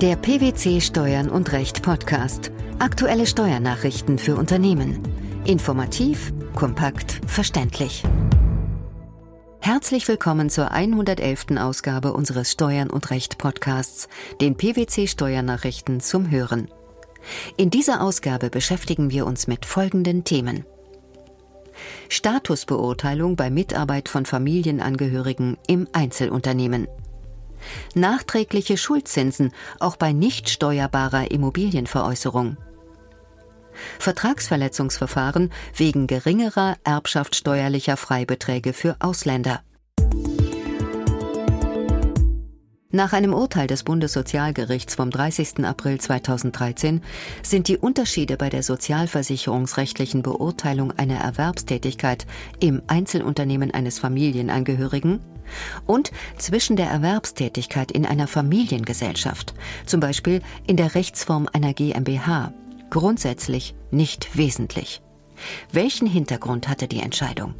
Der PwC Steuern und Recht Podcast. Aktuelle Steuernachrichten für Unternehmen. Informativ, kompakt, verständlich. Herzlich willkommen zur 111. Ausgabe unseres Steuern und Recht Podcasts, den PwC Steuernachrichten zum Hören. In dieser Ausgabe beschäftigen wir uns mit folgenden Themen. Statusbeurteilung bei Mitarbeit von Familienangehörigen im Einzelunternehmen. Nachträgliche Schuldzinsen auch bei nicht steuerbarer Immobilienveräußerung. Vertragsverletzungsverfahren wegen geringerer erbschaftssteuerlicher Freibeträge für Ausländer. Nach einem Urteil des Bundessozialgerichts vom 30. April 2013 sind die Unterschiede bei der sozialversicherungsrechtlichen Beurteilung einer Erwerbstätigkeit im Einzelunternehmen eines Familienangehörigen und zwischen der Erwerbstätigkeit in einer Familiengesellschaft, zum Beispiel in der Rechtsform einer GmbH, grundsätzlich nicht wesentlich. Welchen Hintergrund hatte die Entscheidung?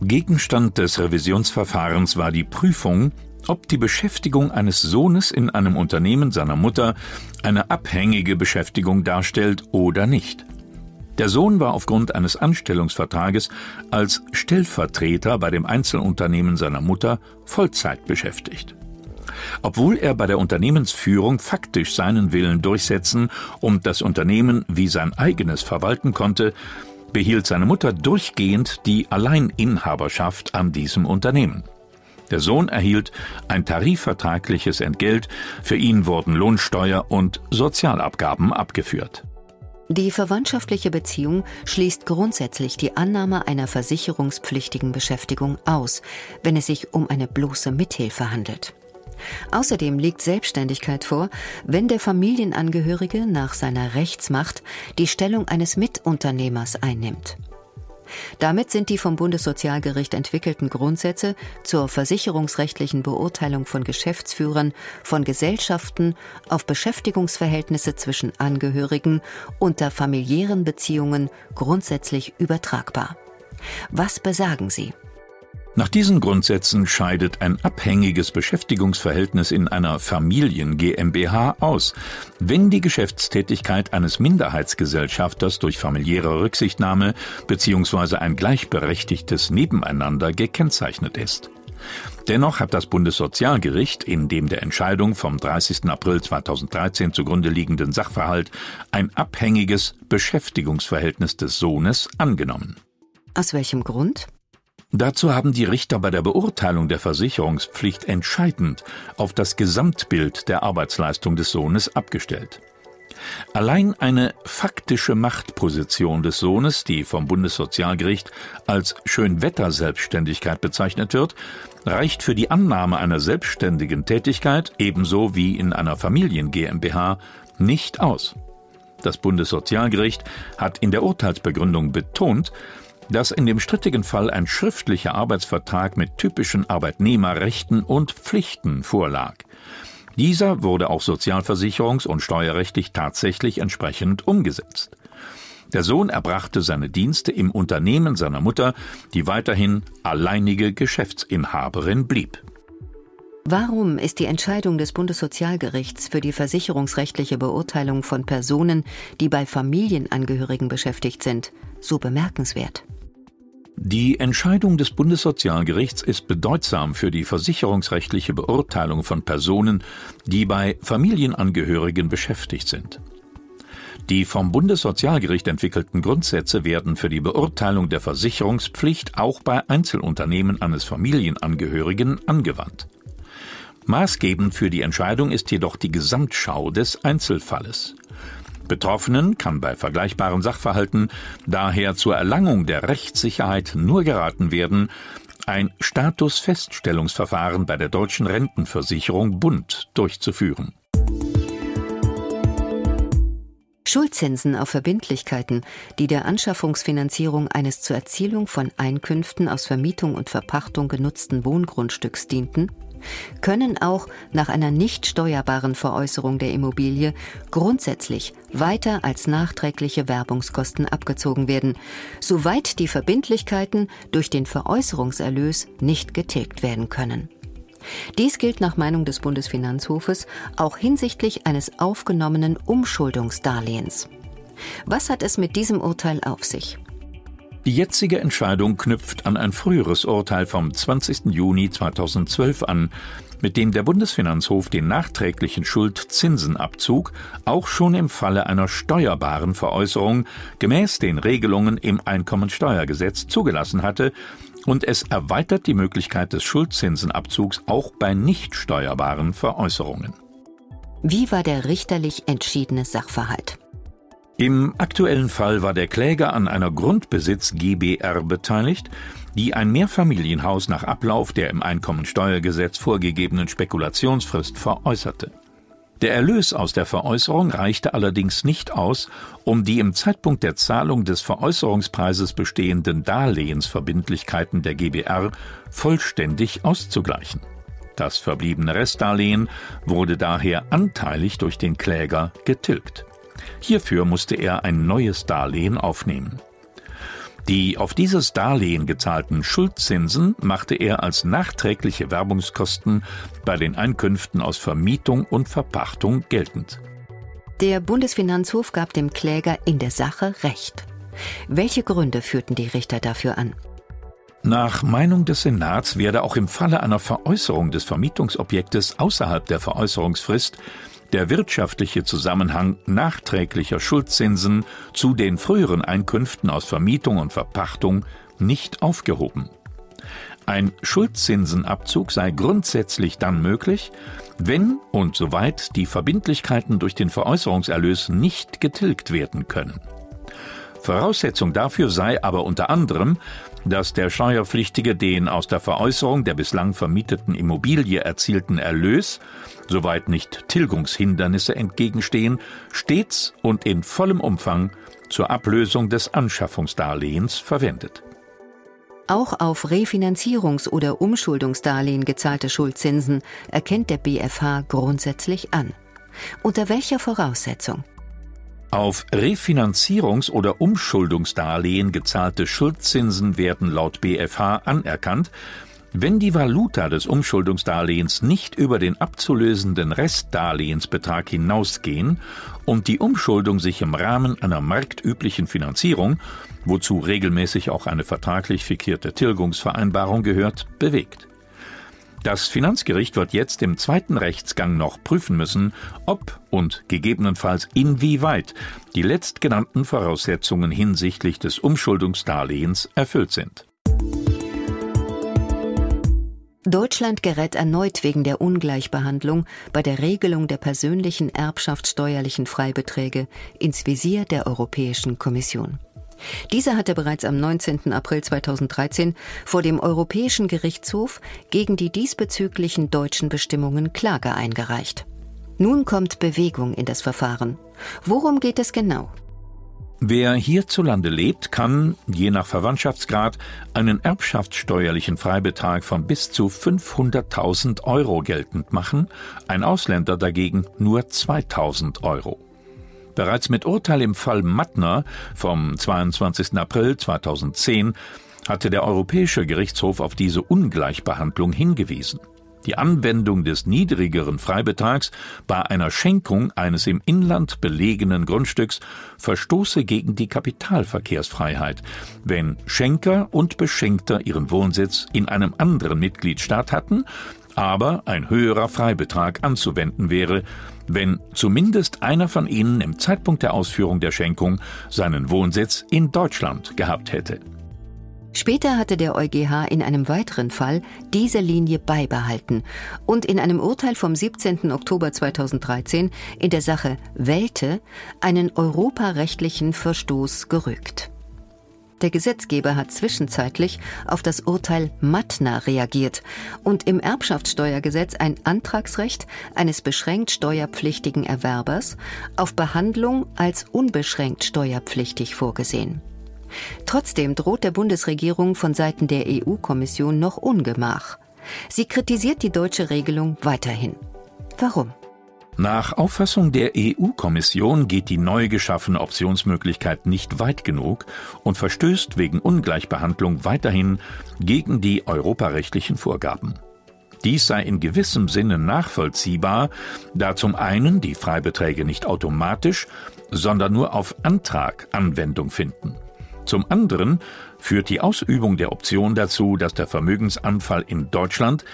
Gegenstand des Revisionsverfahrens war die Prüfung, ob die Beschäftigung eines Sohnes in einem Unternehmen seiner Mutter eine abhängige Beschäftigung darstellt oder nicht. Der Sohn war aufgrund eines Anstellungsvertrages als Stellvertreter bei dem Einzelunternehmen seiner Mutter Vollzeit beschäftigt. Obwohl er bei der Unternehmensführung faktisch seinen Willen durchsetzen und das Unternehmen wie sein eigenes verwalten konnte, behielt seine Mutter durchgehend die Alleininhaberschaft an diesem Unternehmen. Der Sohn erhielt ein tarifvertragliches Entgelt, für ihn wurden Lohnsteuer und Sozialabgaben abgeführt. Die verwandtschaftliche Beziehung schließt grundsätzlich die Annahme einer versicherungspflichtigen Beschäftigung aus, wenn es sich um eine bloße Mithilfe handelt. Außerdem liegt Selbstständigkeit vor, wenn der Familienangehörige nach seiner Rechtsmacht die Stellung eines Mitunternehmers einnimmt. Damit sind die vom Bundessozialgericht entwickelten Grundsätze zur versicherungsrechtlichen Beurteilung von Geschäftsführern von Gesellschaften auf Beschäftigungsverhältnisse zwischen Angehörigen unter familiären Beziehungen grundsätzlich übertragbar. Was besagen sie? Nach diesen Grundsätzen scheidet ein abhängiges Beschäftigungsverhältnis in einer Familien GmbH aus, wenn die Geschäftstätigkeit eines Minderheitsgesellschafters durch familiäre Rücksichtnahme bzw. ein gleichberechtigtes Nebeneinander gekennzeichnet ist. Dennoch hat das Bundessozialgericht in dem der Entscheidung vom 30. April 2013 zugrunde liegenden Sachverhalt ein abhängiges Beschäftigungsverhältnis des Sohnes angenommen. Aus welchem Grund? Dazu haben die Richter bei der Beurteilung der Versicherungspflicht entscheidend auf das Gesamtbild der Arbeitsleistung des Sohnes abgestellt. Allein eine faktische Machtposition des Sohnes, die vom Bundessozialgericht als Schönwetterselbstständigkeit bezeichnet wird, reicht für die Annahme einer selbstständigen Tätigkeit ebenso wie in einer Familien GmbH nicht aus. Das Bundessozialgericht hat in der Urteilsbegründung betont, dass in dem strittigen Fall ein schriftlicher Arbeitsvertrag mit typischen Arbeitnehmerrechten und Pflichten vorlag. Dieser wurde auch sozialversicherungs- und steuerrechtlich tatsächlich entsprechend umgesetzt. Der Sohn erbrachte seine Dienste im Unternehmen seiner Mutter, die weiterhin alleinige Geschäftsinhaberin blieb. Warum ist die Entscheidung des Bundessozialgerichts für die versicherungsrechtliche Beurteilung von Personen, die bei Familienangehörigen beschäftigt sind, so bemerkenswert? Die Entscheidung des Bundessozialgerichts ist bedeutsam für die versicherungsrechtliche Beurteilung von Personen, die bei Familienangehörigen beschäftigt sind. Die vom Bundessozialgericht entwickelten Grundsätze werden für die Beurteilung der Versicherungspflicht auch bei Einzelunternehmen eines Familienangehörigen angewandt. Maßgebend für die Entscheidung ist jedoch die Gesamtschau des Einzelfalles. Betroffenen kann bei vergleichbaren Sachverhalten daher zur Erlangung der Rechtssicherheit nur geraten werden, ein Statusfeststellungsverfahren bei der deutschen Rentenversicherung Bund durchzuführen. Schuldzinsen auf Verbindlichkeiten, die der Anschaffungsfinanzierung eines zur Erzielung von Einkünften aus Vermietung und Verpachtung genutzten Wohngrundstücks dienten, können auch nach einer nicht steuerbaren Veräußerung der Immobilie grundsätzlich weiter als nachträgliche Werbungskosten abgezogen werden, soweit die Verbindlichkeiten durch den Veräußerungserlös nicht getilgt werden können. Dies gilt nach Meinung des Bundesfinanzhofes auch hinsichtlich eines aufgenommenen Umschuldungsdarlehens. Was hat es mit diesem Urteil auf sich? Die jetzige Entscheidung knüpft an ein früheres Urteil vom 20. Juni 2012 an, mit dem der Bundesfinanzhof den nachträglichen Schuldzinsenabzug auch schon im Falle einer steuerbaren Veräußerung gemäß den Regelungen im Einkommensteuergesetz zugelassen hatte und es erweitert die Möglichkeit des Schuldzinsenabzugs auch bei nicht steuerbaren Veräußerungen. Wie war der richterlich entschiedene Sachverhalt? Im aktuellen Fall war der Kläger an einer Grundbesitz GBR beteiligt, die ein Mehrfamilienhaus nach Ablauf der im Einkommensteuergesetz vorgegebenen Spekulationsfrist veräußerte. Der Erlös aus der Veräußerung reichte allerdings nicht aus, um die im Zeitpunkt der Zahlung des Veräußerungspreises bestehenden Darlehensverbindlichkeiten der GBR vollständig auszugleichen. Das verbliebene Restdarlehen wurde daher anteilig durch den Kläger getilgt. Hierfür musste er ein neues Darlehen aufnehmen. Die auf dieses Darlehen gezahlten Schuldzinsen machte er als nachträgliche Werbungskosten bei den Einkünften aus Vermietung und Verpachtung geltend. Der Bundesfinanzhof gab dem Kläger in der Sache Recht. Welche Gründe führten die Richter dafür an? Nach Meinung des Senats werde auch im Falle einer Veräußerung des Vermietungsobjektes außerhalb der Veräußerungsfrist der wirtschaftliche Zusammenhang nachträglicher Schuldzinsen zu den früheren Einkünften aus Vermietung und Verpachtung nicht aufgehoben. Ein Schuldzinsenabzug sei grundsätzlich dann möglich, wenn und soweit die Verbindlichkeiten durch den Veräußerungserlös nicht getilgt werden können. Voraussetzung dafür sei aber unter anderem, dass der Steuerpflichtige den aus der Veräußerung der bislang vermieteten Immobilie erzielten Erlös, soweit nicht Tilgungshindernisse entgegenstehen, stets und in vollem Umfang zur Ablösung des Anschaffungsdarlehens verwendet. Auch auf Refinanzierungs- oder Umschuldungsdarlehen gezahlte Schuldzinsen erkennt der BfH grundsätzlich an. Unter welcher Voraussetzung? Auf Refinanzierungs- oder Umschuldungsdarlehen gezahlte Schuldzinsen werden laut BfH anerkannt, wenn die Valuta des Umschuldungsdarlehens nicht über den abzulösenden Restdarlehensbetrag hinausgehen und die Umschuldung sich im Rahmen einer marktüblichen Finanzierung, wozu regelmäßig auch eine vertraglich fixierte Tilgungsvereinbarung gehört, bewegt. Das Finanzgericht wird jetzt im zweiten Rechtsgang noch prüfen müssen, ob und gegebenenfalls inwieweit die letztgenannten Voraussetzungen hinsichtlich des Umschuldungsdarlehens erfüllt sind. Deutschland gerät erneut wegen der Ungleichbehandlung bei der Regelung der persönlichen erbschaftssteuerlichen Freibeträge ins Visier der Europäischen Kommission. Dieser hatte bereits am 19. April 2013 vor dem Europäischen Gerichtshof gegen die diesbezüglichen deutschen Bestimmungen Klage eingereicht. Nun kommt Bewegung in das Verfahren. Worum geht es genau? Wer hierzulande lebt, kann, je nach Verwandtschaftsgrad, einen erbschaftssteuerlichen Freibetrag von bis zu 500.000 Euro geltend machen, ein Ausländer dagegen nur 2.000 Euro. Bereits mit Urteil im Fall Mattner vom 22. April 2010 hatte der Europäische Gerichtshof auf diese Ungleichbehandlung hingewiesen. Die Anwendung des niedrigeren Freibetrags bei einer Schenkung eines im Inland belegenen Grundstücks verstoße gegen die Kapitalverkehrsfreiheit, wenn Schenker und Beschenkter ihren Wohnsitz in einem anderen Mitgliedstaat hatten, aber ein höherer Freibetrag anzuwenden wäre, wenn zumindest einer von ihnen im Zeitpunkt der Ausführung der Schenkung seinen Wohnsitz in Deutschland gehabt hätte. Später hatte der EuGH in einem weiteren Fall diese Linie beibehalten und in einem Urteil vom 17. Oktober 2013 in der Sache Welte einen europarechtlichen Verstoß gerückt. Der Gesetzgeber hat zwischenzeitlich auf das Urteil Mattner reagiert und im Erbschaftssteuergesetz ein Antragsrecht eines beschränkt steuerpflichtigen Erwerbers auf Behandlung als unbeschränkt steuerpflichtig vorgesehen. Trotzdem droht der Bundesregierung von Seiten der EU-Kommission noch Ungemach. Sie kritisiert die deutsche Regelung weiterhin. Warum? Nach Auffassung der EU-Kommission geht die neu geschaffene Optionsmöglichkeit nicht weit genug und verstößt wegen Ungleichbehandlung weiterhin gegen die europarechtlichen Vorgaben. Dies sei in gewissem Sinne nachvollziehbar, da zum einen die Freibeträge nicht automatisch, sondern nur auf Antrag Anwendung finden. Zum anderen führt die Ausübung der Option dazu, dass der Vermögensanfall in Deutschland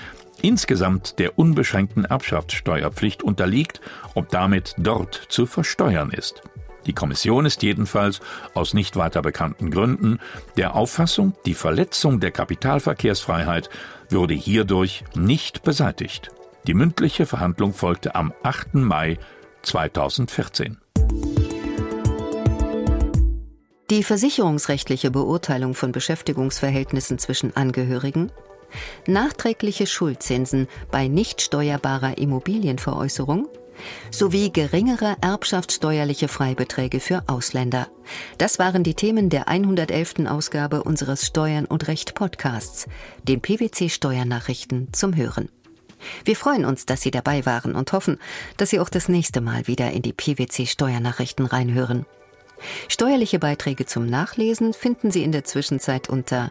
insgesamt der unbeschränkten Erbschaftssteuerpflicht unterliegt, ob damit dort zu versteuern ist. Die Kommission ist jedenfalls aus nicht weiter bekannten Gründen der Auffassung, die Verletzung der Kapitalverkehrsfreiheit würde hierdurch nicht beseitigt. Die mündliche Verhandlung folgte am 8. Mai 2014. Die versicherungsrechtliche Beurteilung von Beschäftigungsverhältnissen zwischen Angehörigen, nachträgliche Schuldzinsen bei nicht steuerbarer Immobilienveräußerung sowie geringere erbschaftssteuerliche Freibeträge für Ausländer. Das waren die Themen der 111. Ausgabe unseres Steuern und Recht Podcasts, den PwC Steuernachrichten zum Hören. Wir freuen uns, dass Sie dabei waren und hoffen, dass Sie auch das nächste Mal wieder in die PwC Steuernachrichten reinhören. Steuerliche Beiträge zum Nachlesen finden Sie in der Zwischenzeit unter